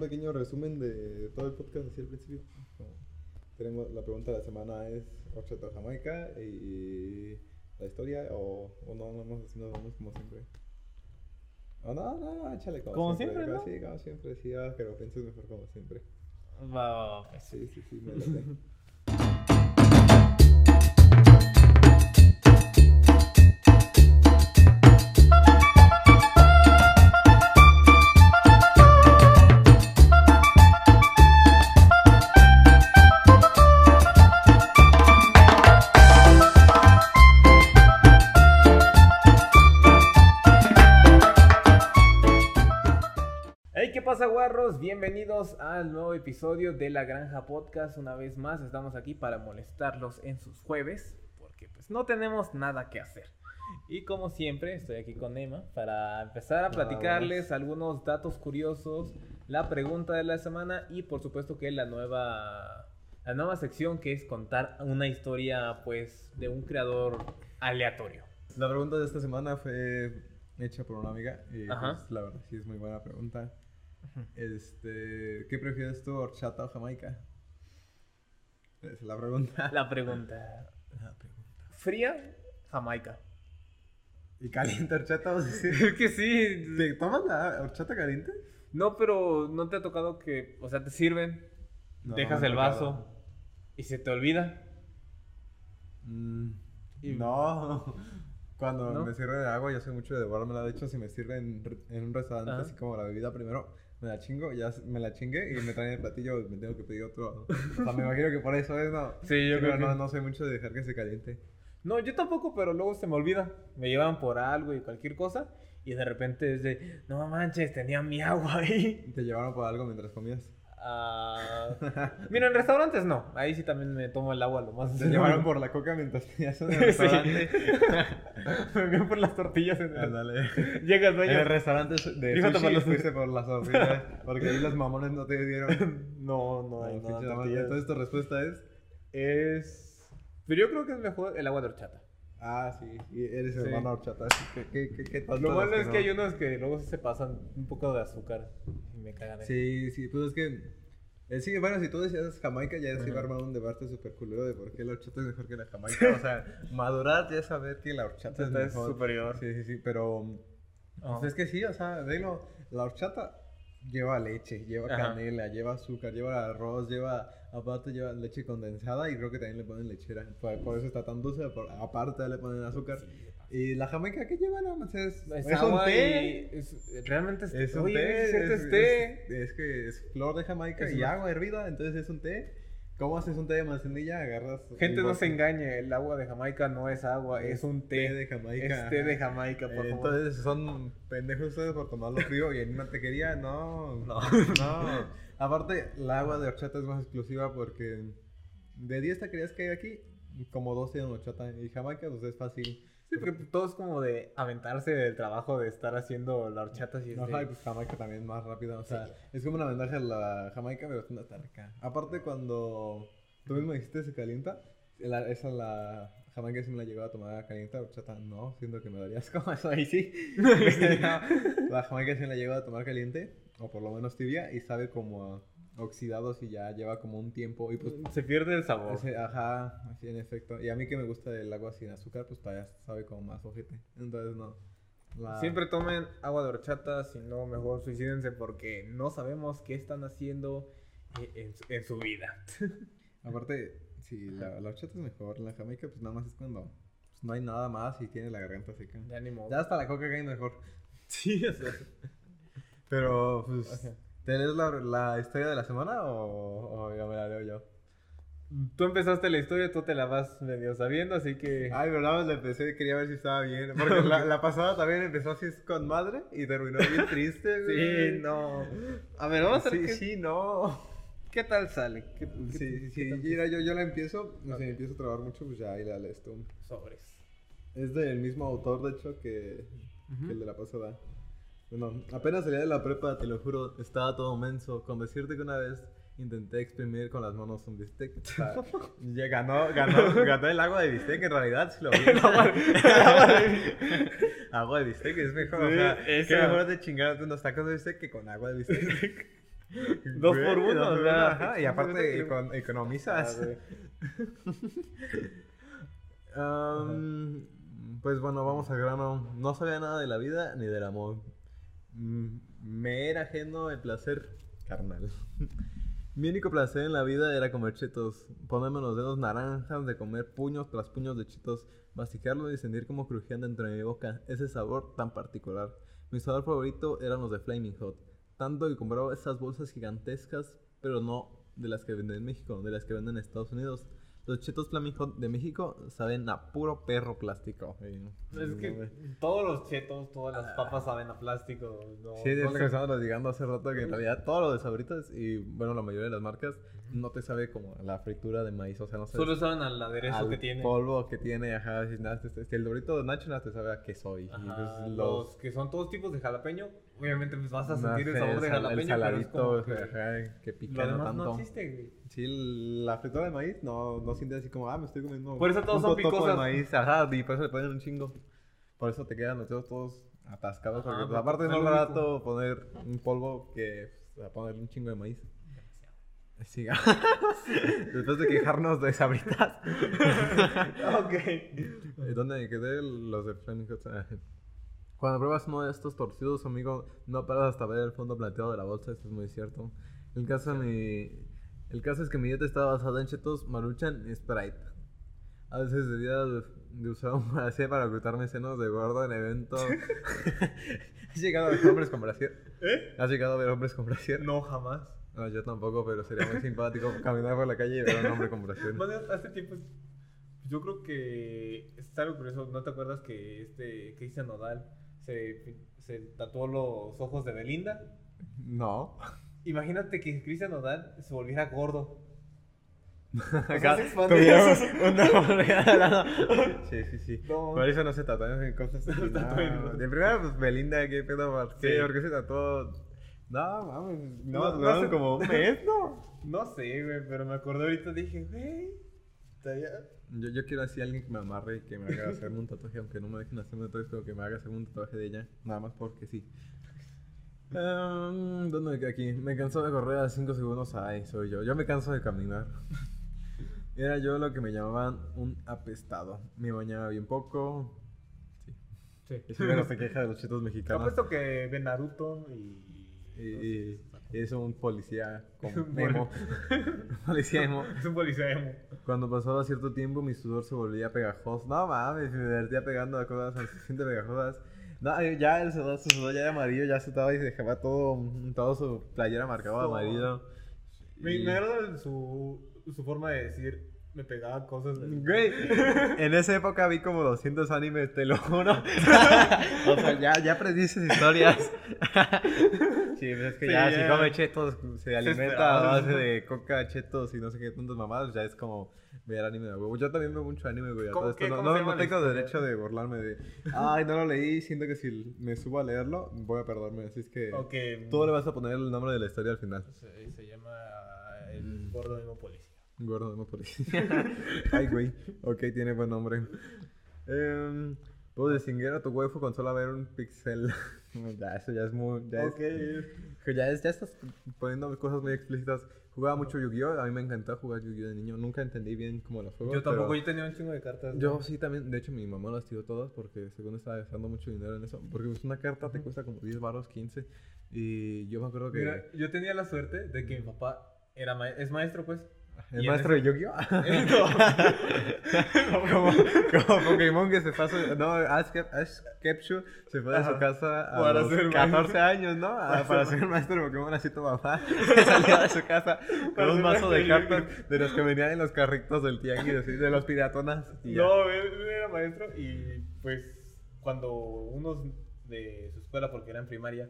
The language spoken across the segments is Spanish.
pequeño resumen de todo el podcast así al principio. Tenemos, la pregunta de la semana es horchata o jamaica y la historia o, o no, no, no, nos vamos como siempre. O no, no, échale como, Como siempre. siempre, ¿no? Sí, como siempre, sí, ah, que lo pienses mejor como siempre. Va, va, va. Sí, sí, sí, me late. Bienvenidos al nuevo episodio de La Granja Podcast. Una vez más, estamos aquí para molestarlos en sus jueves, porque pues no tenemos nada que hacer. Y como siempre, estoy aquí con Emma para empezar a platicarles algunos datos curiosos, la pregunta de la semana y por supuesto que la nueva, la nueva sección que es contar una historia pues de un creador aleatorio. La pregunta de esta semana fue hecha por una amiga y Ajá. pues, la verdad sí es muy buena pregunta. Este, ¿qué prefieres tú, horchata o jamaica? Esa es la pregunta. La pregunta. La pregunta. ¿Fría? Jamaica. ¿Y caliente horchata vas a decir? Es que sí. ¿Te tomas la horchata caliente? No, pero no te ha tocado que, o sea, te sirven, No, dejas el tocado. vaso y se te olvida. Mm, Y- No. Cuando ¿No? me sirven agua, yo soy mucho de devorármela. De hecho, si me sirven en, en un restaurante, Ajá. así como la bebida primero, me la chingo, ya me la chingué y me traen el platillo, me tengo que pedir otro. O sea, me imagino que por eso es, ¿no? Sí, yo creo no, que- no soy mucho de dejar que se caliente. No, yo tampoco, pero luego se me olvida. Me llevan por algo y cualquier cosa y de repente es de, no manches, tenía mi agua ahí. ¿Te llevaron por algo mientras comías? Ah, Mira, en restaurantes no. Ahí sí también me tomo el agua lo más. Te llevaron por la coca mientras tenías en el restaurante. me veo por las tortillas en el... Ándale. Llega el En el dueño. restaurante de Fíjate sushi los- fuiste por las tortillas, porque ahí los mamones no te dieron. No, no, no, tortillas. Entonces tu respuesta es... Es. Pero yo creo que es mejor el agua de horchata. Ah, sí, y eres Sí. hermano horchata. ¿qué, qué, qué tonto Lo malo es no- que hay unos que luego se pasan un poco de azúcar y me cagan. ahí. Sí, sí, pues es que... eh, sí, bueno, si tú decías Jamaica, ya se iba a armar un debate súper culero de por qué la horchata es mejor que la Jamaica. O sea, madurar ya saber que la horchata es Esta es mejor. superior. Sí, sí, sí, pero... Ajá. Pues es que sí, o sea, velo, la horchata lleva leche, lleva Ajá. canela, lleva azúcar, lleva arroz, lleva... Aparte lleva leche condensada y creo que también le ponen lechera. Por, por eso está tan dulce, por- aparte le ponen azúcar. Y la jamaica que lleva nada más es, Es, es un agua té. y es- realmente es, Es un oye, té, es, es, es té. es- es que es flor de Jamaica Es y agua hervida, entonces es un té. ¿Cómo haces un té de manzanilla? Agarras. Gente no se engañe, el agua de Jamaica no es agua, es un té. de Jamaica. Es té de Jamaica, por Eh, favor. Entonces son pendejos ustedes por tomarlo frío y en una tequería, no, no, no. Aparte, el agua de horchata es más exclusiva porque de 10 taquerías que hay aquí, como 2 tienen horchata y Jamaica, pues es fácil. Sí, porque todo es como de aventarse del trabajo de estar haciendo la horchata. Ajá, y pues Jamaica también más rápida, o sea, es como una ventaja la Jamaica, pero no está rica. Aparte cuando tú mismo dijiste se calienta, la- esa la Jamaica sí me la llegaba a tomar caliente, horchata no, siento que me daría asco, eso ahí sí. la Jamaica sí me la llegaba a tomar caliente, o por lo menos tibia, y sabe como a oxidado si ya lleva como un tiempo, y pues... Se pierde el sabor. ese- ajá, así en efecto. Y a mí que me gusta el agua sin azúcar, pues todavía sabe como más ojete. Entonces no. La- Siempre tomen agua de horchata, si no, mejor suicídense porque no sabemos qué están haciendo eh, en, su- en su vida. Aparte, si la, la horchata es mejor, la jamaica pues nada más es cuando pues, no hay nada más y tiene la garganta seca. Ya ni modo. Ya hasta la coca cae mejor. Sí, o sea. Pero pues. ¿Te lees la, la historia de la semana o, o ya me la leo yo? Tú empezaste la historia, tú te la vas medio sabiendo, así que... Ay, pero nada más la empecé, quería ver si estaba bien. Porque la, la pasada también empezó así con madre y terminó bien triste, güey. Sí, no. A ver, vamos a ver Sí, sí, no. qué tal sale. ¿Qué, qué- Sí, sí, mira, yo, yo la empiezo, no Ok. sé, empiezo a trabar mucho, pues ya ahí la lees tú. Sobres. Es del mismo autor, de hecho, que, Ujú. que el de la pasada. Bueno, apenas salía de la prepa, te lo juro, estaba todo menso. Con decirte que una vez intenté exprimir con las manos un bistec. O sea, ya ganó, ganó, ganó el agua de bistec, en realidad, si lo vi. agua de bistec es mejor, o sea, esa. qué mejor de chingarte unos tacos de bistec que con agua de bistec. Dos por uno, dos o por sea, uno, ajá, y aparte econ- economizas. Am, pues bueno, vamos al grano. No sabía nada de la vida ni del amor. Me era ajeno el placer carnal. Mi único placer en la vida era comer chetos, ponerme los dedos naranjas, de comer puños tras puños de chetos, masticarlos y sentir cómo crujían dentro de mi boca, ese sabor tan particular. Mi sabor favorito eran los de Flaming Hot, tanto que compraba esas bolsas gigantescas, pero no de las que venden en México, de las que venden en Estados Unidos. Los chetos Flaming Hot de México saben a puro perro plástico. Es que todos los chetos, todas las papas saben a plástico. No, Sí, no eso que estábamos llegando hace rato, que en realidad todo lo de sabritas y bueno, la mayoría de las marcas no te sabe como a la fritura de maíz, o sea, no sabe Solo saben al aderezo al que tiene. polvo que tiene, ajá, si, el dorito de Nacho nada te sabe a qué soy. Ajá, los... que son todos tipos de jalapeño, obviamente pues vas a no sentir el sé, sabor de jalapeño, el pero es saladito, como que que lo pica no demás tanto. no existe, güey. Sí, la fritura de maíz no, no siente así como, ah, me estoy comiendo Por eso todos un son picosas. de maíz, ajá, y por eso le ponen un chingo. Por eso te quedan los dedos todos atascados, Ajá, porque pues, porque aparte es no es lo barato poner un polvo que pues, a ponerle un chingo de maíz. Sí, después de quejarnos de sabritas. ok. ¿Dónde me quedé? Los de Flaming Hot. Cuando pruebas uno de estos torcidos, amigo, no paras hasta ver el fondo plateado de la bolsa, esto es muy cierto. El caso, mi, el caso es que mi dieta estaba basada en chetos, maruchan y Sprite. A veces debía de, de usar un brasier para ocultarme senos de gordo en eventos. ¿Has llegado a ver hombres con brasier? ¿Eh? ¿Has llegado a ver hombres con brasier? No, jamás. No, yo tampoco, pero sería muy simpático caminar por la calle y ver a un hombre con brasier. Hace tiempo, yo creo que es algo curioso. ¿No te acuerdas que este Cristian Nodal se, se tatuó los ojos de Belinda? No. Imagínate que Cristian Nodal se volviera gordo. Acá tuviéramos una. Sí, sí, sí. No. Por eso no se tatuan en cosas. No. De primera, pues Belinda, ¿qué pedo? ¿Por qué? Sí. ¿Por qué se tatuó? No, mames. No, No, no, no sé. como un mes, ¿no? No sé, güey, pero me acordé ahorita. Dije, güey, estaría. Yo, yo quiero así alguien que me amarre y que me haga hacerme un tatuaje, aunque no me dejen hacerme tatuajes, pero que me haga hacerme un tatuaje de ella. Nada más porque sí. Um, ¿Dónde me quedé aquí? Me canso de correr a 5 segundos. Ay, soy yo. Yo me canso de caminar. Era yo lo que me llamaban un apestado. Me bañaba bien poco. Sí. Sí. Y se queja de los chetos Te mexicanos. apuesto que ve Naruto y. Y, y- y es un policía como emo. policía emo. Es un policía emo. Cuando pasaba cierto tiempo, mi sudor se volvía pegajoso. No mames, me divertía pegando a cosas suficientemente pegajosas. No, ya el sudor, su sudor ya era amarillo, ya se estaba y se dejaba todo, todo su playera marcado de amarillo. Me, Y- me agrada su, su forma de decir. Me pegaba cosas. Güey, en esa época vi como 200 animes, te lo juro. o sea, ya, ya predices historias. sí, pues es que Sí, ya, ya. si come chetos, se alimenta a base de coca, chetos y no sé qué tantas mamadas, ya es como ver anime de huevo. Yo también veo mucho anime, güey. a ¿Cómo todo esto. No, ¿Cómo no, se no tengo historia? derecho de burlarme de, ay, no lo leí, siento que si me subo a leerlo, voy a perderme. Así es que Ok. tú le vas a poner el nombre de la historia al final. Se, se llama El Mm. Gordo Emo Policía. Gordo, no policía. Ay, güey. Ok, tiene buen nombre. Em, Puedo distinguir a tu waifu con solo ver un pixel. ya, eso ya es muy. Ya, Ok. es, ya, es- ya estás poniendo cosas muy explícitas. Jugaba mucho Yu-Gi-Oh! A mí me encantaba jugar Yu-Gi-Oh! de niño. Nunca entendí bien cómo los juegos. Yo tampoco, pero yo tenía un chingo de cartas. Yo sí también. De hecho, mi mamá las tiró todas porque según estaba gastando mucho dinero en eso. Porque pues, una carta te cuesta como 10 baros, 15. Y yo me acuerdo que. Mira, yo tenía la suerte de que mi papá era ma- es maestro, pues. ¿El maestro ese- de Yu-Gi-Oh? No. como, como Pokémon que se pasa, no, Ash, Ash Ketchum se fue de su casa a Para los ser 14 maestro. años, ¿no? A- para ser maestro de Pokémon, así tu que salía de su casa con un mazo de cartas de los que venían en los carritos del tianguis, así, de los piratonas. y. No, él, él era maestro y pues cuando unos de su escuela, porque era en primaria,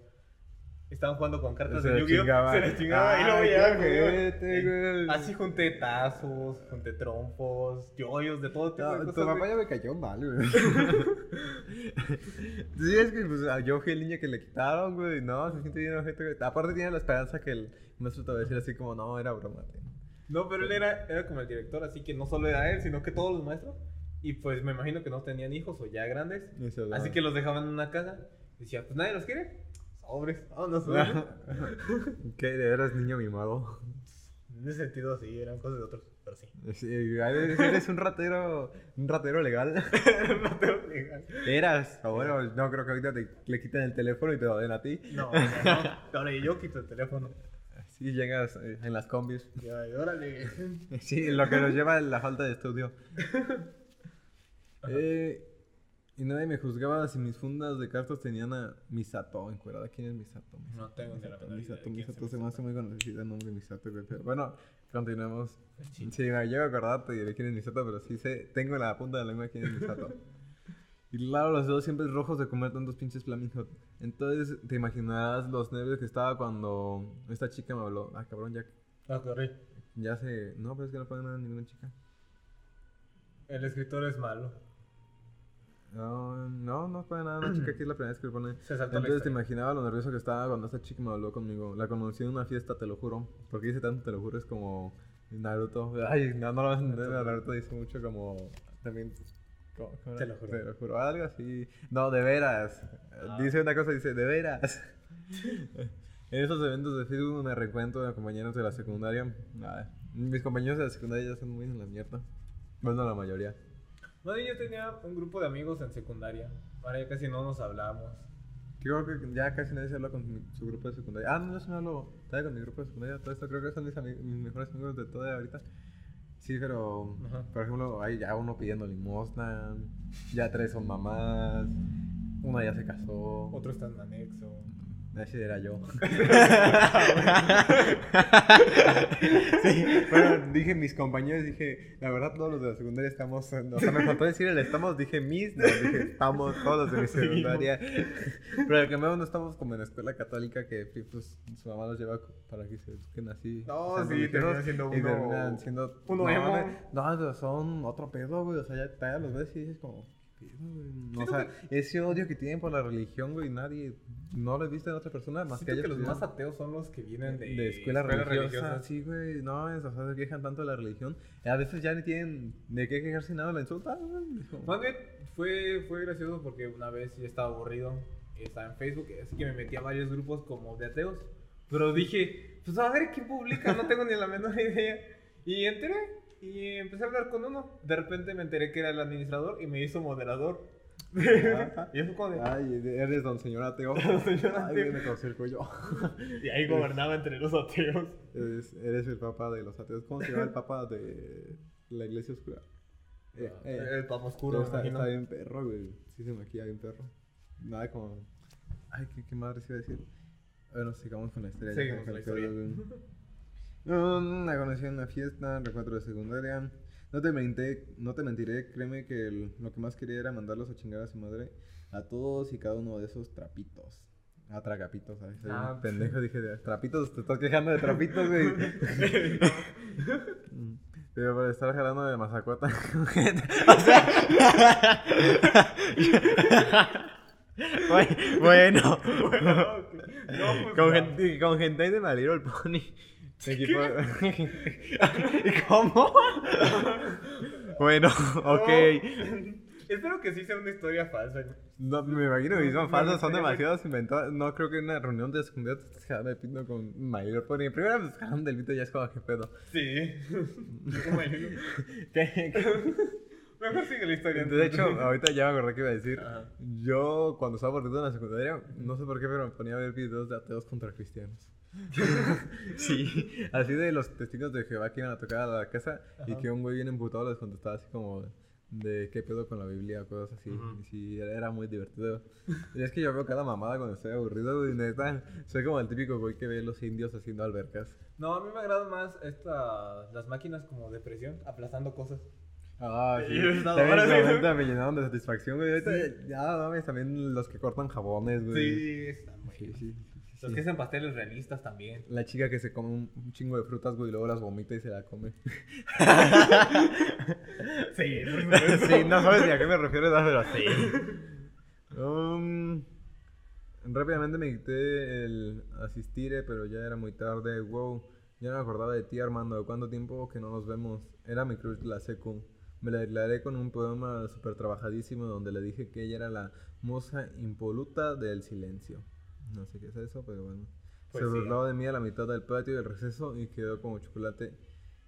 estaban jugando con cartas de Yu-Gi-Oh! Se les chingaba y luego ya, güey. Así junté tazos, junté trompos, yoyos, de todo tipo No, de tu cosas. papá güey. ya me cayó mal, güey. sí, es que pues, a yo fui el niño que le quitaron, güey. No, se siente bien güey. Aparte tiene la esperanza que el maestro te va a decir así como, no, era broma. tío". No, pero él era, era como el director, así que no solo era él, sino que todos los maestros. Y pues me imagino que no tenían hijos o ya grandes. Así que los dejaban en una casa. Decía, pues nadie los quiere. Sobres. Vámonos. ¿Qué? ¿De veras niño mimado? En ese sentido, sí, eran cosas de otros, pero sí. Sí, eres, un ratero, un ratero legal. no tengo legal. Eras, o bueno, no creo que ahorita te, le quiten el teléfono y te lo den a ti. No, no, no. Ahora yo quito el teléfono. Sí, llegas eh, en las combis. Órale. Sí, lo que nos lleva a la falta de estudio. Eh, y nadie me juzgaba si mis fundas de cartas tenían a Misato encuerada. ¿Quién es Misato? No tengo ni la Misato, menor de Misato, Misato se me hace Misato. muy conocido el nombre Misato, güey, pero bueno, chino. Sí, llego a acordar, te diré quién es Misato, pero sí sé, tengo en la punta de la lengua quién es Misato. Y claro, los dedos siempre rojos de comer tantos pinches Flaming Hot. Entonces, te imaginarás los nervios que estaba cuando esta chica me habló. Ah, cabrón, ya, Ah, corrí. ya se... No, pero es que no puede nada ninguna chica. El escritor es malo. No, no, no puede nada una chica aquí es la primera vez que le pone. Se saltó Entonces te imaginaba lo nervioso que estaba cuando esta chica me habló conmigo. La conocí en una fiesta, te lo juro. Porque dice tanto, te lo juro, es como Naruto. Ay, no, no lo vas a entender, Naruto dice mucho como. También. ¿cómo- cómo Te lo juro. Te lo juro, algo así. No, de veras. Ah. Dice una cosa, dice, de veras. en esos eventos de Facebook me reencuentro de compañeros de la secundaria. Ay, mis compañeros de la secundaria ya son muy en la mierda. Bueno, la mayoría. No, yo tenía un grupo de amigos en secundaria. Ahora ya casi no nos hablamos. Creo que ya casi nadie se habla con mi- su grupo de secundaria. Ah, no, yo sí me hablo todavía con mi grupo de secundaria. Todo esto creo que son mis, mejores amigos de toda ahorita. Sí, pero, Ajá. por ejemplo, hay ya uno pidiendo limosna, ya tres son mamás, una ya se casó. Otro está en anexo. Ese era yo. sí, bueno, dije mis compañeros, dije, la verdad todos los de la secundaria estamos, o sea, me faltó decir el estamos, dije mis, no, dije estamos todos de mi secundaria. Pero el que menos no estamos como en la escuela católica que pues su mamá los lleva para que se busquen así. No, sean sí, religiosos, terminan siendo y uno- terminan siendo uno no, emo. No, son otro pedo, güey, o sea, ya, ya los ves y dices como... ¿qué güey? No, o sea, ese odio que tienen por la religión, güey, nadie, no lo he visto en otra persona más que Siento ellos. que los más ateos son los que vienen de, de escuela, religiosa, religiosas. sí, güey, no, es, o sea, se quejan tanto de la religión, a veces ya ni tienen de qué quejarse nada, la insultan, Más bien, fue, fue gracioso porque una vez ya estaba aburrido, estaba en Facebook, así que me metí a varios grupos como de ateos. Pero dije, pues a ver quién publica, no tengo ni la menor idea. Y entré y empecé a hablar con uno. De repente me enteré que era el administrador y me hizo moderador. Y eso como de... Ay, eres don señor ateo. señor Ay, ateo. torcí el cuello. Y ahí gobernaba entre los ateos. Eres, eres el papa de los ateos. ¿Cómo se llama el papa de la iglesia oscura? Eh, eh, el papa oscuro, está, está bien perro, güey. Sí se me maquilla bien perro. Nada como... Ay, ¿qué, qué madre se iba a decir? Bueno, sigamos con la historia. Seguimos con la historia. Mm, la conocí en una fiesta, recuentro de secundaria. No te, mentiré, no te mentiré, créeme que el- lo que más quería era mandarlos a chingar a su madre a todos y cada uno de esos trapitos. Ah, tragapitos, ¿sabes? Ah, pendejo, dije, trapitos, te estás quejando de trapitos, güey. Mm, Pero por estar jalando de mazacuata. o sea. Bue- bueno. No, pues, con, no. gente, con gente de My Little Pony. Equipo... ¿Cómo? bueno, ok. Espero que sí sea una historia falsa. No, me imagino que son falsas, son demasiadas inventadas. No creo que en una reunión de secundaria te estés de pito con Little Pony. Primero me estás jalando del pito y ya es como, ¿qué pedo? Sí. ¿Qué? Mejor sigue la historia. De hecho, ahorita ya me acordé que iba a decir. Ajá. Yo, cuando estaba aburrido en la secundaria, no sé por qué, pero me ponía a ver videos de ateos contra cristianos. sí, así de los testigos de Jehová que iban a tocar a la casa y Ajá. que un güey bien emputado les contestaba así como de qué pedo con la Biblia, cosas así. Ujú. Y sí, era, era muy divertido. Y es que yo veo cada mamada cuando estoy aburrido, güey, neta. Soy como el típico güey que ve los indios haciendo albercas. No, a mí me agradan más esta, las máquinas como de presión, aplastando cosas. Ah, sí. También sí. me llenaron de satisfacción, güey. Ahorita ya, mames, también los que cortan jabones, güey. Sí, están muy Sí, sí, sí, sí, Los sí. que hacen pasteles realistas también. La chica que se come un, un chingo de frutas, güey, y luego las vomita y se la come. Sí, sí, no sabes ni a qué me refiero, pero sí. Um, rápidamente me quité el asistir, pero ya era muy tarde. Wow, ya no me acordaba de ti, Armando. ¿Cuánto tiempo que no nos vemos? Era mi crush de la secu. Me la declaré con un poema súper trabajadísimo donde le dije que ella era la moza impoluta del silencio. No sé qué es eso, pero bueno. Pues se sí. burló de mí a la mitad del patio del receso y quedó como chocolate.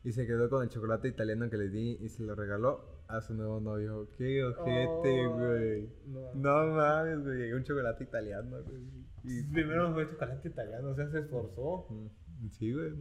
Y se quedó con el chocolate italiano que le di y se lo regaló a su nuevo novio. Qué ojete, güey. No. No mames, güey. Un chocolate italiano, güey. Y- Primero fue chocolate italiano, o sea, se esforzó. Mm, Sí, güey.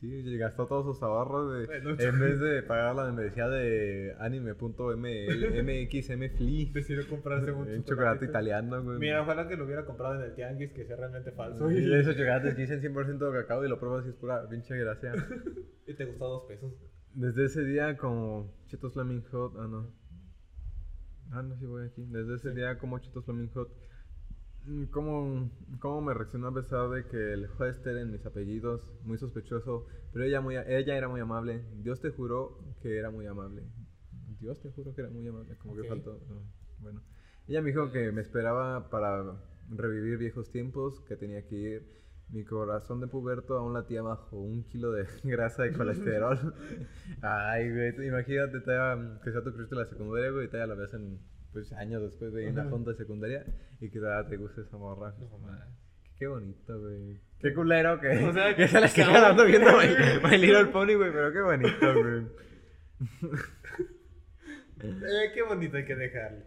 Sí, gastó todos sus ahorros de, Bueno, en vez de pagar la membresía de anime.mxmfli. Decidió comprarse un chocolate italiano, güey. Mira, ojalá que lo hubiera comprado en el tianguis, que sea realmente falso. Y Y, esos chocolates que dicen 100% de cacao y lo pruebas y es pura pinche gracia. y te costó dos pesos. Desde ese día como Cheetos Flaming Hot, ah no. Ah, no, sí voy aquí. Desde ese día como Cheetos Flaming Hot. ¿Cómo, ¿Cómo me reaccionó a pesar de que el Hester en mis apellidos, muy sospechoso, pero ella, muy, ella era muy amable. Dios te juró que era muy amable. Dios te juró que era muy amable, como Ok. que faltó. no, Bueno, ella me dijo que me esperaba para revivir viejos tiempos, que tenía que ir. Mi corazón de puberto aún latía bajo un kilo de grasa de colesterol. Ay, güey, imagínate que sea tu de la secundaria, güey, y todavía la ves en, pues, años después de una Ajá. junta de secundaria y que todavía te guste esa morra. No, man. Qué bonito, güey. Qué culero que, O sea, que se la esté quedando viendo My, My Little Pony, güey, pero qué bonito, güey. Eh, qué bonito hay que dejarlo.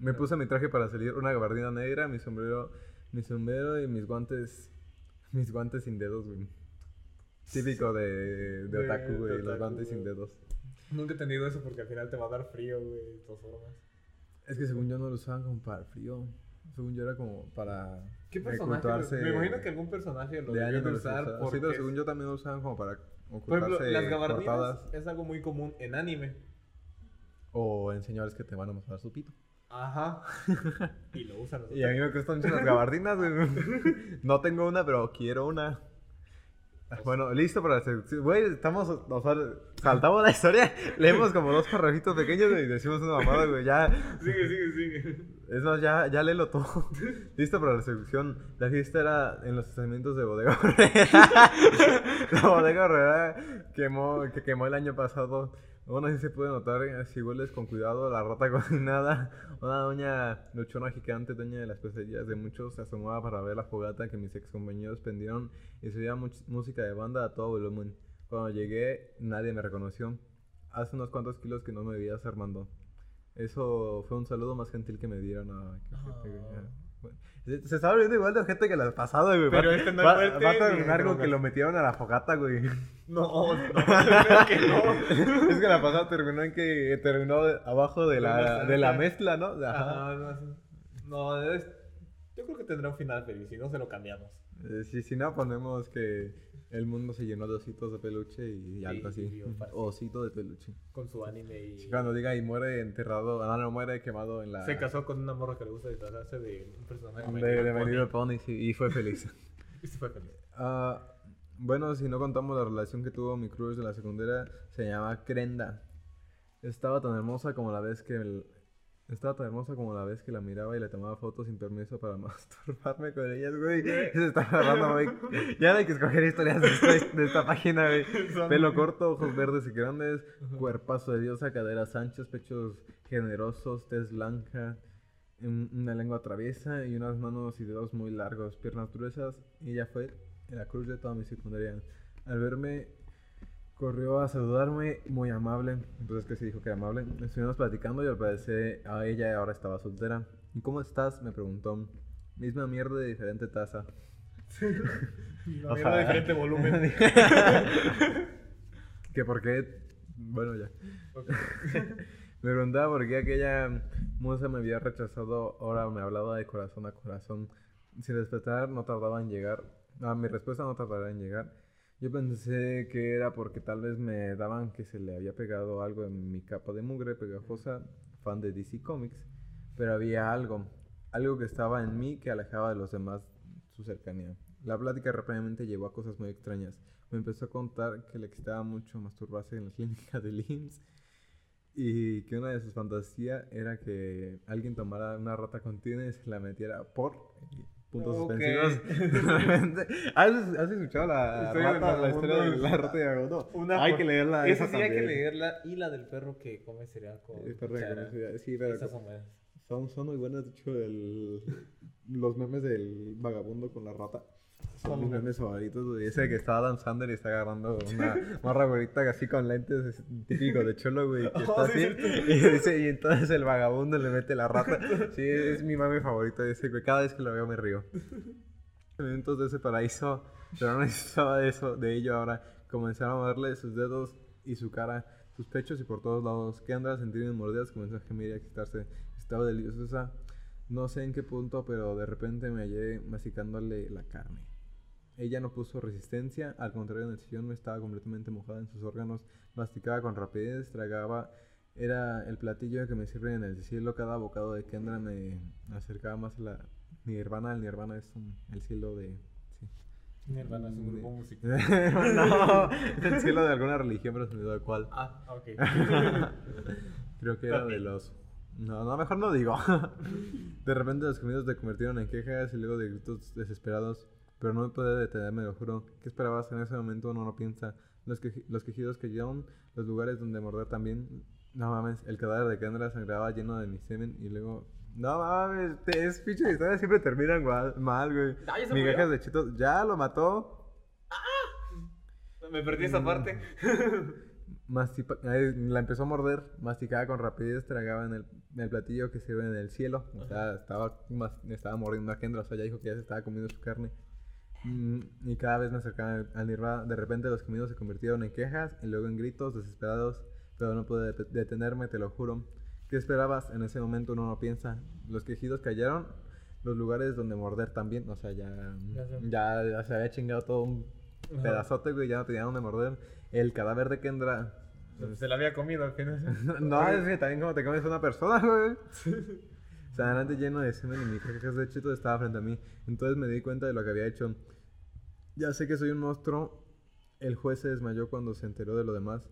Me puse mi traje para salir, una gabardina negra, mi sombrero, mi sombrero y mis guantes, mis guantes sin dedos, güey. Típico de, de otaku, güey, los guantes sin dedos. Nunca he tenido eso porque al final te va a dar frío, güey, de todas formas. Es que según yo no lo usaban como para el frío. Según yo era como para ¿Qué personaje? lo- ocultarse Me imagino que algún personaje lo de debió años de usar porque... Sí, pero según yo también lo usaban como para Por ejemplo, ocultarse las gabardinas cortadas es algo muy común en anime. o en señores que te van a mostrar su pito. Ajá. y lo usan los Y a mí me gustan mucho las gabardinas. No tengo una, pero quiero una. Bueno, listo para la seducción. Güey, estamos, o sea, saltamos la historia, leemos como dos parrafitos pequeños y decimos una mamada, güey. Ya, Sigue, sigue, sigue. es más, ya, ya léelo todo. Listo para la seducción. La fiesta era en los estacionamientos de Bodega Horrera. la Bodega Horrera quemó, que quemó el año pasado. Bueno, así se puede notar, eh, si hueles con cuidado, la rata cocinada. Una doña luchona gigante, dueña de las pesadillas de muchos, se asomaba para ver la fogata que mis ex compañeros prendieron y se oía música de banda a todo volumen. Cuando llegué, nadie me reconoció. Hace unos cuantos kilos que no me veías, Armando. Eso fue un saludo más gentil que me dieron. Ah, bueno. Se, estaba volviendo igual de gente que la pasada, güey. Pero va, este no va- es fuerte va a terminar con que lo metieron a la fogata, güey. No, no, creo que no. es que la pasada terminó en que terminó abajo de la, de la mezcla, ¿no? Ajá. No, no, es- yo creo que tendrá un final feliz, si no se lo cambiamos. Eh, si, si no, ponemos que el mundo se llenó de ositos de peluche y algo así. Osito de peluche. Con su anime y... Cuando diga y muere enterrado, ah, no, muere quemado en la... Se casó con una morra que le gusta disfrazarse de un personaje De, de Pony. Pony, sí, y fue feliz. Y se fue feliz. Ah, bueno, si no contamos la relación que tuvo mi crush de la secundaria, se llama Crenda. Estaba tan hermosa como la vez que el- estaba tan hermosa como la vez que la miraba y le tomaba fotos sin permiso para masturbarme con ellas, güey. Se está agarrando, güey. Ya no hay que escoger historias de esta, de esta página, güey. Pelo corto, ojos verdes y grandes, cuerpazo de diosa, caderas anchas, pechos generosos, tez blanca, un- una lengua traviesa y unas manos y dedos muy largos, piernas gruesas. Y ella fue la cruz de toda mi secundaria. Al verme, corrió a saludarme, muy amable. Entonces, que se dijo que era amable. Estuvimos platicando y al parecer a ella ahora estaba soltera. ¿Y cómo estás? Me preguntó. Misma mierda de diferente taza. La mierda de diferente volumen. que por qué. Bueno, ya. Me preguntaba por qué aquella musa me había rechazado, ahora me hablaba de corazón a corazón. Sin despertar, no tardaba en llegar. Ah, mi respuesta no tardará en llegar. Yo pensé que era porque tal vez me daban que se le había pegado algo en mi capa de mugre pegajosa, fan de DC Comics. Pero había algo, algo que estaba en mí que alejaba de los demás su cercanía. La plática rápidamente llevó a cosas muy extrañas. Me empezó a contar que le excitaba mucho masturbarse en la clínica de Linz y que una de sus fantasías era que alguien tomara una rata con y se la metiera por puntos Ok. suspensivos. ¿Has, has escuchado la, rata, la historia de la rata de vagabundo? Una Hay por- que leerla. Esa sí hay que también. leerla. Y la del perro que come cereal con El perro de cuchara. conocida, Sí, pero Esas son buenas. son, son muy buenas. De hecho, el, los memes del vagabundo con la rata. Son mis memes favoritos, güey. Ese que está Dan Sander y está agarrando una morra güerita así con lentes, es típico de cholo, güey. Que está Oh, así. sí, Y, dice, y entonces el vagabundo le mete la rata. Sí, es mi meme favorito ese, güey. Cada vez que lo veo me río. Eventos de ese paraíso, pero no necesitaba de eso, de ello ahora. Comenzaron a moverle sus dedos y su cara, sus pechos y por todos lados. Kendra, a sentir mis mordidas, comenzó a gemir y a quitarse. Estaba deliciosa. No sé en qué punto, pero de repente me hallé masticándole la carne. Ella no puso resistencia, al contrario en el sillón estaba completamente mojada en sus órganos, masticaba con rapidez, tragaba, era el platillo que me sirve en el cielo, cada bocado de Kendra me acercaba más a la Nirvana, el Nirvana es un- el cielo de... Sí. Nirvana es un grupo musical. no, es el cielo de alguna religión, pero se me de cuál. Ah, ok. Creo que era de los... No, no, mejor no digo. De repente los gemidos se convirtieron en quejas y luego de gritos desesperados. Pero no me pude detenerme, lo juro. ¿Qué esperabas en ese momento? No piensa. Los, queji- los quejidos que llevan, los lugares donde morder también. No mames, el cadáver de Kendra sangraba lleno de mi semen y luego... No mames, te- es pinche historias siempre terminan mal, mal güey. Ah, ¿ya se Migajas de chetos, ya lo mató. Me perdí esa parte. Mastipa- eh, la empezó a morder, masticaba con rapidez, tragaba en el, en el platillo que sirve en el cielo. O sea, estaba, estaba mordiendo a Kendra, o sea, ya dijo que ya se estaba comiendo su carne. Mm, y cada vez me acercaba al- Nirvana. De repente los gemidos se convirtieron en quejas y luego en gritos desesperados, pero no pude det- detenerme, te lo juro. ¿Qué esperabas? En ese momento uno no piensa. Los quejidos cayeron, los lugares donde morder también, o sea, ya, Ya ya, se había chingado todo un Ajá. pedazote, güey, ya no tenía donde morder. El cadáver de Kendra Se la había comido al final. no, es que también como te comes una persona, güey. O sea, lleno de semen y mi cajas de chetos estaba frente a mí. Entonces me di cuenta de lo que había hecho. Ya sé que soy un monstruo. El juez se desmayó cuando se enteró de lo demás.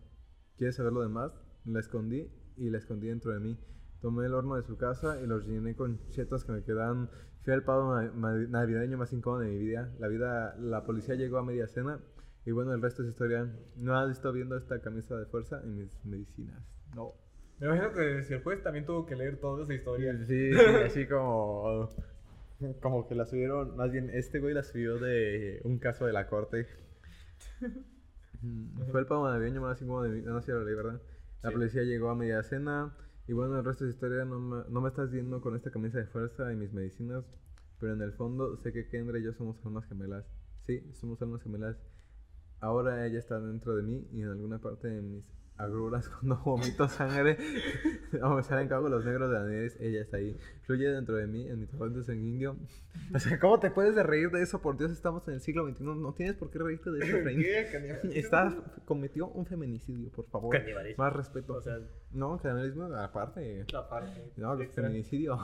¿Quieres saber lo demás? La escondí y la escondí dentro de mí. Tomé el horno de su casa y los llené con chetos que me quedaban. Fui al pavo navideño más incómodo de mi vida. La vida, la policía llegó a media cena y bueno, el resto es historia. No has visto viendo esta camisa de fuerza en mis medicinas. No. Me imagino que si el juez también tuvo que leer toda esa historia. Sí, sí, así como. Como que la subieron. Más bien, este güey la subió de un caso de la corte. Fue el pavo navideño más incómodo de mi No, sí lo leí, ¿verdad? La Sí. policía llegó a media cena. Y bueno, el resto de historia no me, no me estás viendo con esta camisa de fuerza y mis medicinas. Pero en el fondo sé que Kendra y yo somos almas gemelas. Sí, somos almas gemelas. Ahora ella está dentro de mí y en alguna parte de mis agruras cuando vomito sangre o salen los negros de la nariz, ella está ahí. Fluye dentro de mí, en mi torrente sanguíneo. O sea, ¿cómo te puedes de reír de eso? Por Dios, estamos en el siglo XXI. No tienes por qué reírte de eso. ¿Qué? Canibalismo. Estás, cometió un feminicidio, por favor. Canibalismo. Más respeto. O sea, no, canibalismo aparte. la parte. No, el feminicidio.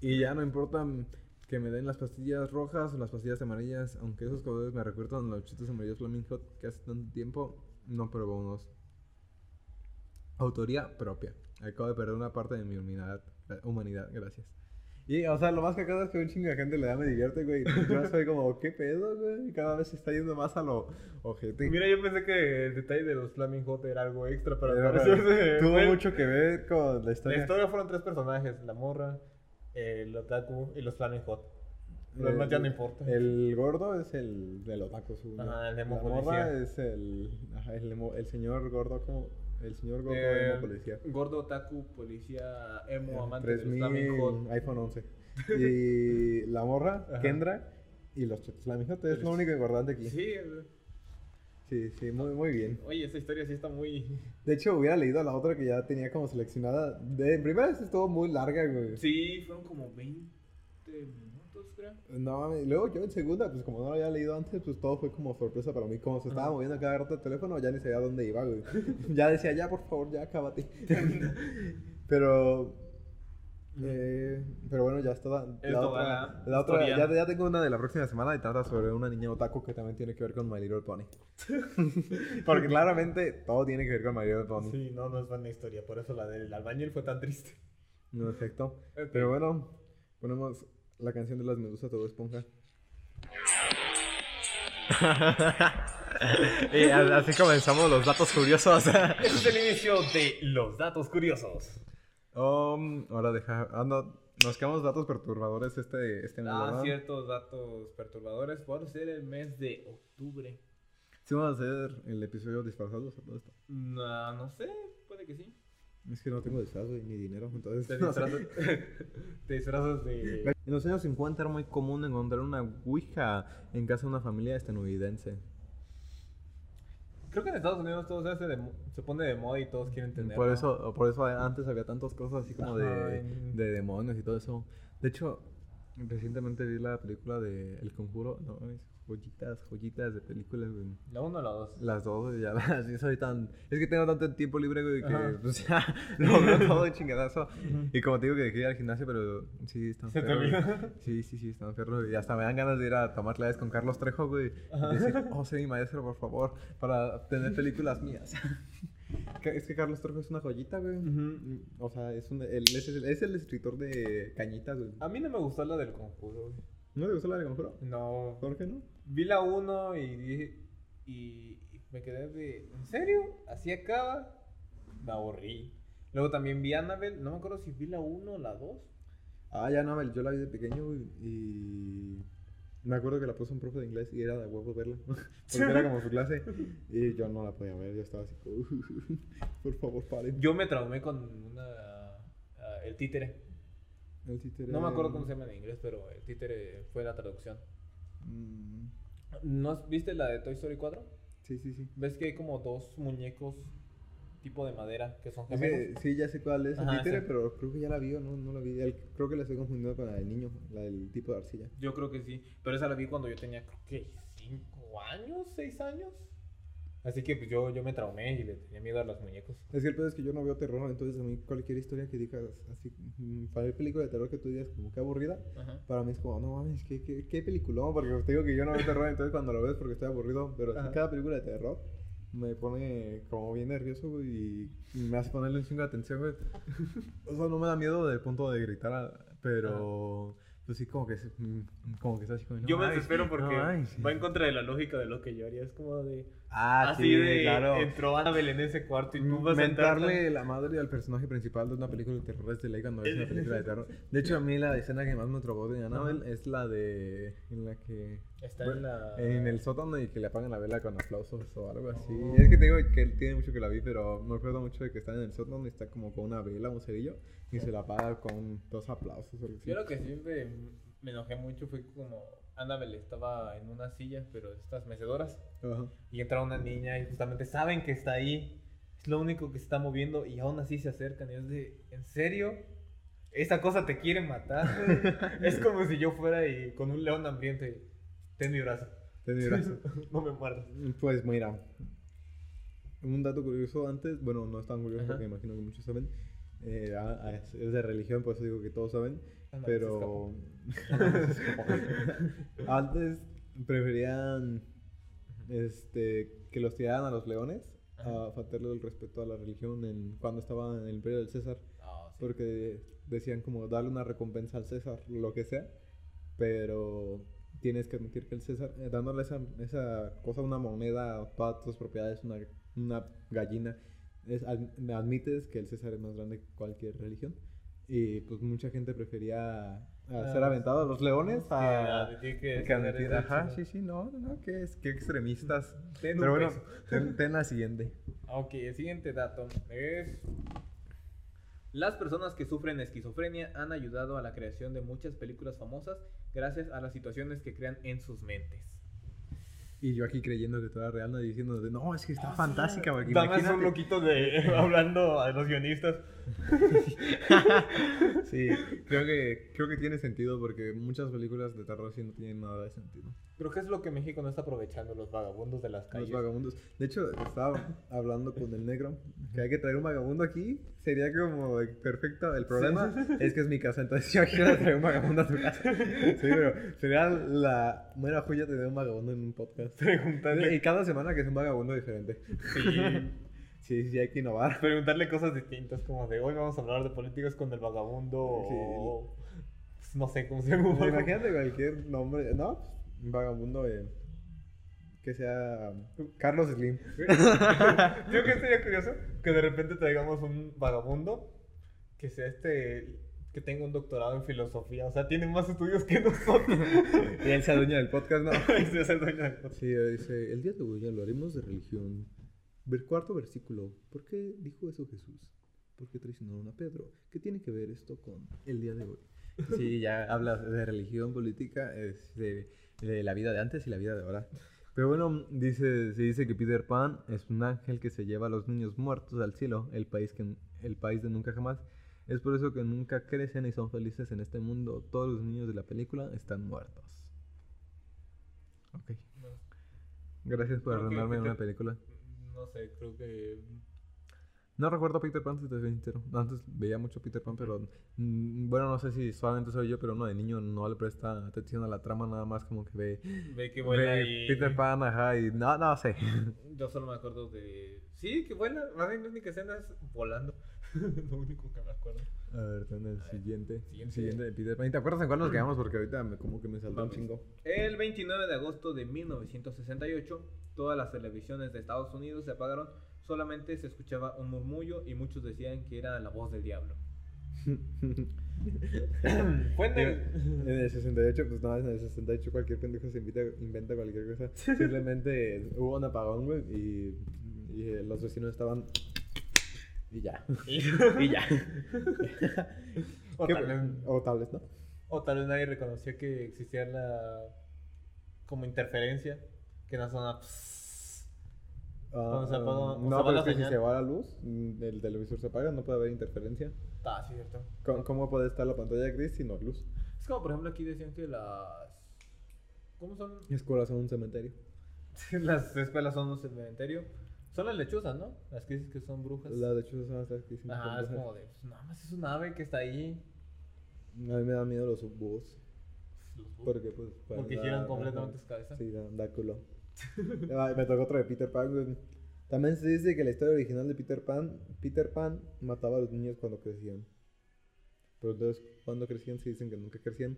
y ya no importa que me den las pastillas rojas o las pastillas amarillas, aunque esos colores me recuerdan los chitos amarillos Flaming Hot que hace tanto tiempo no pruebo unos. Autoría propia. Acabo de perder una parte de mi humanidad, humanidad gracias. Y, o sea, lo más cagado es que un chingo de gente le da me divierte, güey. Yo soy como, ¿qué pedo, güey? Cada vez se está yendo más a lo ojete. Mira, yo pensé que el detalle de los Flaming Hot era algo extra, pero tuvo mucho que ver con la La historia. historia fueron tres personajes: la morra, el otaku y los Flaming Hot. Lo demás ya no importa. El gordo es el otaku. Su, Ajá, el emo la policía. morra es el, ajá, el, emo- el señor gordo como el señor gordo Eh, emo policía. Gordo, otaku, policía, emo, amante de los 3000 Flaming Hot. iPhone 11. Y la morra, Ajá. Kendra y los Hot es lo único importante aquí. Sí, Sí, sí, muy, muy bien. oye, esa historia sí está muy. De hecho, hubiera leído la otra que ya tenía como seleccionada. De en primera vez estuvo muy larga, güey. Sí, fueron como 20 minutos, creo. No mames, y luego yo en segunda, pues como no lo había leído antes, pues todo fue como sorpresa para mí. Como se estaba moviendo cada rato el teléfono, ya ni sabía dónde iba, güey. ya decía, ya por favor, ya acábate. pero. eh, pero bueno, ya está. La, Es otra, la la otra ya, ya tengo una de la próxima semana y trata sobre una niña otaku que también tiene que ver con My Little Pony. Porque claramente todo tiene que ver con My Little Pony. Sí, no, no es buena historia, por eso la del albañil fue tan triste. No, efecto. Ok. Pero bueno, ponemos la canción de las medusas todo esponja. y a- así comenzamos los datos curiosos. Este es el inicio de los datos curiosos. Um, ahora deja. Ah, no. nos quedamos datos perturbadores este, este mes, Ah, ¿verdad? ciertos datos perturbadores. Puede ser el mes de octubre. Sí, vamos a hacer el episodio disfrazados o todo esto. No, no sé, puede que sí. Es que no tengo disfraz güey, ni dinero, entonces. Te disfrazas, te disfrazas de. En los años 50 era muy común encontrar una ouija en casa de una familia estadounidense. Creo que en Estados Unidos todo se, hace de se pone de moda y todos quieren tener. Por eso, por eso antes había tantas cosas así como de, de demonios y todo eso. De hecho, recientemente vi la película de El Conjuro. No, es joyitas, joyitas de películas, güey. La 1 o la 2. Las dos, güey, ya las sí soy tan... Es que tengo tanto tiempo libre, güey, que Ajá. pues ya lo veo todo de chingadazo. Y como te digo que dejé ir al gimnasio, pero sí, están ¿Se te perros? Sí, sí, sí, están perros. Y hasta me dan ganas de ir a tomar clases con Carlos Trejo, güey. Ajá. Y decir, oh, sé mi maestro, por favor, para tener películas mías. Es que Carlos Trejo es una joyita, güey. O sea, es, un, él es, el, es el escritor de Cañitas, güey. A mí no me gustó la del conjuro. güey. ¿No te gustó la de Conjuro? No. ¿Por qué no? Vi la 1 y dije. Y y me quedé de. ¿En serio? ¿Así acaba? Me aburrí. Luego también vi Annabelle. No me acuerdo si vi la 1 o la 2. Ah, ya no, yo la vi de pequeño, y me acuerdo que la puso un profe de inglés y era de huevo verla, porque era como su clase, y yo no la podía ver, yo estaba así por favor, paren. Yo me traumé con una. ah, el títere. El títere- No me acuerdo cómo se llama en inglés, pero el títere fue la traducción. Mm, ¿No has- viste la de Toy Story 4? sí, sí, sí. ¿Ves que hay como dos muñecos tipo de madera que son gemelos? sí, ya sé cuál es el Ajá, títere, sí. pero creo que ya la vi o no, no la vi. El- creo que la estoy confundiendo con la del niño, la del tipo de arcilla. Yo creo que sí, pero esa la vi cuando yo tenía, creo que 5 años, 6 años. Así que pues yo, yo me traumé y le tenía miedo a los muñecos. Es que el peor es que yo no veo terror, entonces a mí cualquier historia que digas así, mm, para ver película de terror que tú digas como que aburrida, Ajá. Para mí es como, no mames, ¿qué, qué, qué peliculón? Porque te digo que yo no veo terror, entonces cuando lo ves porque estoy aburrido. Pero así Ajá. cada película de terror me pone como bien nervioso, güey, y me hace ponerle un chingo de atención, güey. O sea, no me da miedo del punto de gritar, a- pero pues sí como que, es- mm, como que está así como... no yo me desespero porque no va en contra de la lógica de lo que yo haría. Es como de. Ah, así sí, de. claro. Entró Annabelle en ese cuarto y tú vas a entrar. Mentarle la madre al personaje principal de una película de terror es de ley cuando es una película de terror. De hecho, a mí la escena que más me trabó de Annabelle es la de... en la que... Está en la. En el sótano y que le apagan la vela con aplausos o algo así. Es que te digo que él tiene mucho que la vi, pero me acuerdo mucho de que está en el sótano y está como con una vela, un cerillo, y se la apaga con dos aplausos. Yo lo que siempre me enojé mucho fue como Annabelle estaba en una silla, pero estas mecedoras. Ajá. Y entra una niña y justamente saben que está ahí. Es lo único que se está moviendo y aún así se acercan. Y es de, ¿en serio? Esa cosa te quiere matar. güey?" es como si yo fuera y con un león hambriente. Ten mi brazo. Ten mi brazo. no me muerdas. Pues mira, un dato curioso antes, bueno, no es tan curioso Ajá. porque imagino que muchos saben, eh, ah, ah, es de religión, por eso digo que todos saben, pero antes preferían este, que los tiraran a los leones a faltarle el respeto a la religión en, cuando estaba en el imperio del César, Ah, sí. porque decían como darle una recompensa al César, lo que sea, pero tienes que admitir que el César, eh, dándole esa, esa cosa, una moneda, todas tus propiedades, una, una gallina, es, ad- admites que el César es más grande que cualquier religión. Y pues mucha gente prefería a ser Ah, aventado a los leones Que a... admitir que que admitir, ajá, sí, sí, no, no, que es, que extremistas. Ten Pero bueno, ten, ten la siguiente. Ok, el siguiente dato es... Las personas que sufren esquizofrenia han ayudado a la creación de muchas películas famosas gracias a las situaciones que crean en sus mentes. Y yo aquí creyendo que todo era real, no diciendo, de, no, es que está fantástica, porque Dame es imagínate... un loquito de hablando a los guionistas. Sí, creo que, creo que tiene sentido porque muchas películas de terror sí no tienen nada de sentido. Creo que es lo que México no está aprovechando, los vagabundos de las Los calles. vagabundos. De hecho, estaba hablendo con el negro que hay que traer un vagabundo aquí. Sería como perfecto. El problema es que es mi casa, entonces yo quiero traer un vagabundo a tu casa. Sí, pero sería la buena joya tener un vagabundo en un podcast. Preguntarle, Y cada semana que es un vagabundo diferente. sí, Sí, sí, hay que innovar. preguntarle cosas distintas, como de hoy vamos a hablar de políticas con el vagabundo o pues, no sé cómo se llama. Imagínate cualquier nombre, ¿no? Un vagabundo eh, que sea Carlos Slim. Creo que sería curioso que de repente traigamos un vagabundo que sea este. Que tenga un doctorado en filosofía. O sea, tiene más estudios que nosotros. y él se adueña del podcast, ¿no? sí, es el dueño del podcast. Sí, dice, el día de hoy hablaremos de religión. Ver cuarto versículo. ¿Por qué dijo eso Jesús? ¿Por qué traicionaron a Pedro? ¿Qué tiene que ver esto con el día de hoy? Sí, ya habla de religión, política, de, de la vida de antes y la vida de ahora. Pero bueno, dice, se dice que Peter Pan es un ángel que se lleva a los niños muertos al cielo, el país, que, el país de nunca jamás. Es por eso que nunca crecen y son felices en este mundo. Todos los niños de la película están muertos. Ok. Gracias por arruinarme una película. No sé, creo que. No recuerdo a Peter Pan, si te soy sincero. Antes veía mucho Peter Pan, pero mm, bueno, no sé si solamente soy yo, pero uno de niño no le presta atención a la trama, nada más como que ve, Ve que vuela ve y. Peter Pan, ajá, y no, no sé. Yo solo me acuerdo de. Sí, que vuela. Más bien la única escena es volando. Lo único que me acuerdo. A ver, en el siguiente, siguiente. siguiente de Peter Pan. ¿Y te acuerdas en cuál nos quedamos? Porque ahorita me, como que me saltó un chingo. El 29 de agosto de 1968, todas las televisiones de Estados Unidos se apagaron. Solamente se escuchaba un murmullo y muchos decían que era la voz del diablo. Fue en el. En el 68, pues nada, en el 68 cualquier pendejo se invita, inventa cualquier cosa. Simplemente hubo un apagón, güey, y, y los vecinos estaban... Y ya. y ya. O ¿Qué- tal, vez, o tal vez no. o tal vez nadie reconoció que existía la. como interferencia. Que no sonaba. Cuando se apaga- no, pero es que si se va la luz, mm, el televisor se apaga, no puede haber interferencia. Ah, cierto. ¿Cómo, cómo puede estar la pantalla gris sin no luz? Es como por ejemplo aquí decían que las. ¿Cómo son? Escuelas son un cementerio. las escuelas son un cementerio. Son las lechuzas, ¿no? Las que dicen que son brujas. Las hecho son las que dicen Ajá, es como de, pues nada más es un ave que está ahí. A mí me dan miedo los búhos. Porque, pues. pues, Porque da- giran da- completamente da- su cabeza. Sí, da, da culo. Me tocó otro de Peter Pan, güey. También se dice que la historia original de Peter Pan, Peter Pan mataba a los niños cuando crecían. Pero entonces, cuando crecían, se dicen que nunca crecían.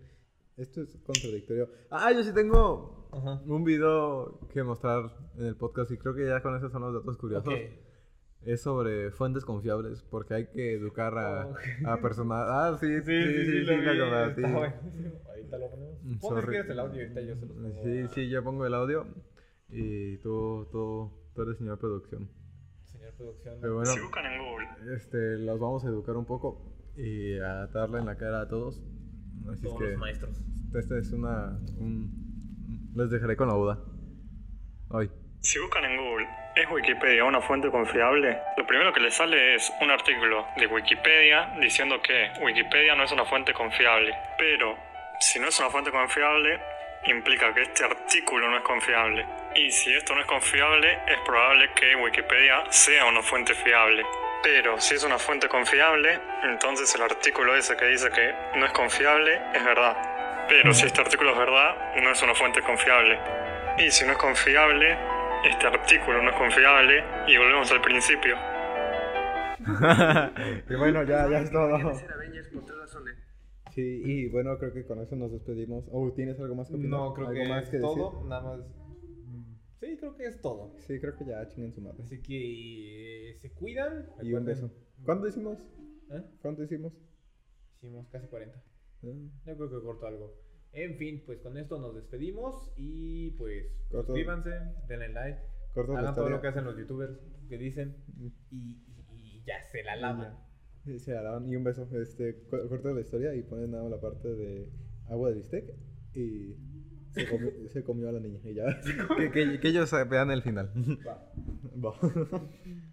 Esto es contradictorio. Ah, yo sí tengo Ajá. un video que mostrar en el podcast y creo que ya con esos son los datos curiosos. Ok. Es sobre fuentes confiables, porque hay que educar a, Oh, ok. a personas. Ah, sí, sí, Sí, sí, sí, lo la vi. Ahorita lo ponemos. Mm, Pon si el audio y ahorita yo se los pongo. Sí, a- sí, yo pongo el audio y tú, tú, tú eres señor producción. Señor producción. Pero bueno, Si buscan en Google, este, los vamos a educar un poco y a darle en la cara a todos. Así Todos es que los maestros. esta es una... un- les dejaré con la duda. Hoy. si buscan en Google, ¿es Wikipedia una fuente confiable? Lo primero que les sale es un artículo de Wikipedia diciendo que Wikipedia no es una fuente confiable. Pero, si no es una fuente confiable, implica que este artículo no es confiable. Y si esto no es confiable, es probable que Wikipedia sea una fuente fiable. Pero si es una fuente confiable, entonces el artículo ese que dice que no es confiable es verdad. Pero si este artículo es verdad, no es una fuente confiable. Y si no es confiable, este artículo no es confiable y volvemos al principio. y bueno, ya, ya es todo. Sí, y bueno, creo que con eso nos despedimos. Oh, ¿tienes algo más que opinar? No, creo ¿Algo que más es que decir? todo. Nada más. Mm, Sí, creo que es todo. Sí, creo que ya chinguen su madre. Así que eh, se cuidan. Y un beso. ¿Cuánto hicimos? ¿Eh? ¿Cuánto hicimos? Hicimos casi 40. Ah, Yo creo que corto algo. En fin, pues con esto nos despedimos y pues Corto. suscríbanse, denle like, Corto la hagan todo lo que hacen los youtubers, que dicen y, y- y ya se la lavan. Sí, se alaban. Y un beso. Este, corta la historia y ponen nada más la parte de agua de bistec y se comió, se comió a la niña. Y ya. que, que, que ellos vean el final. Va. Va.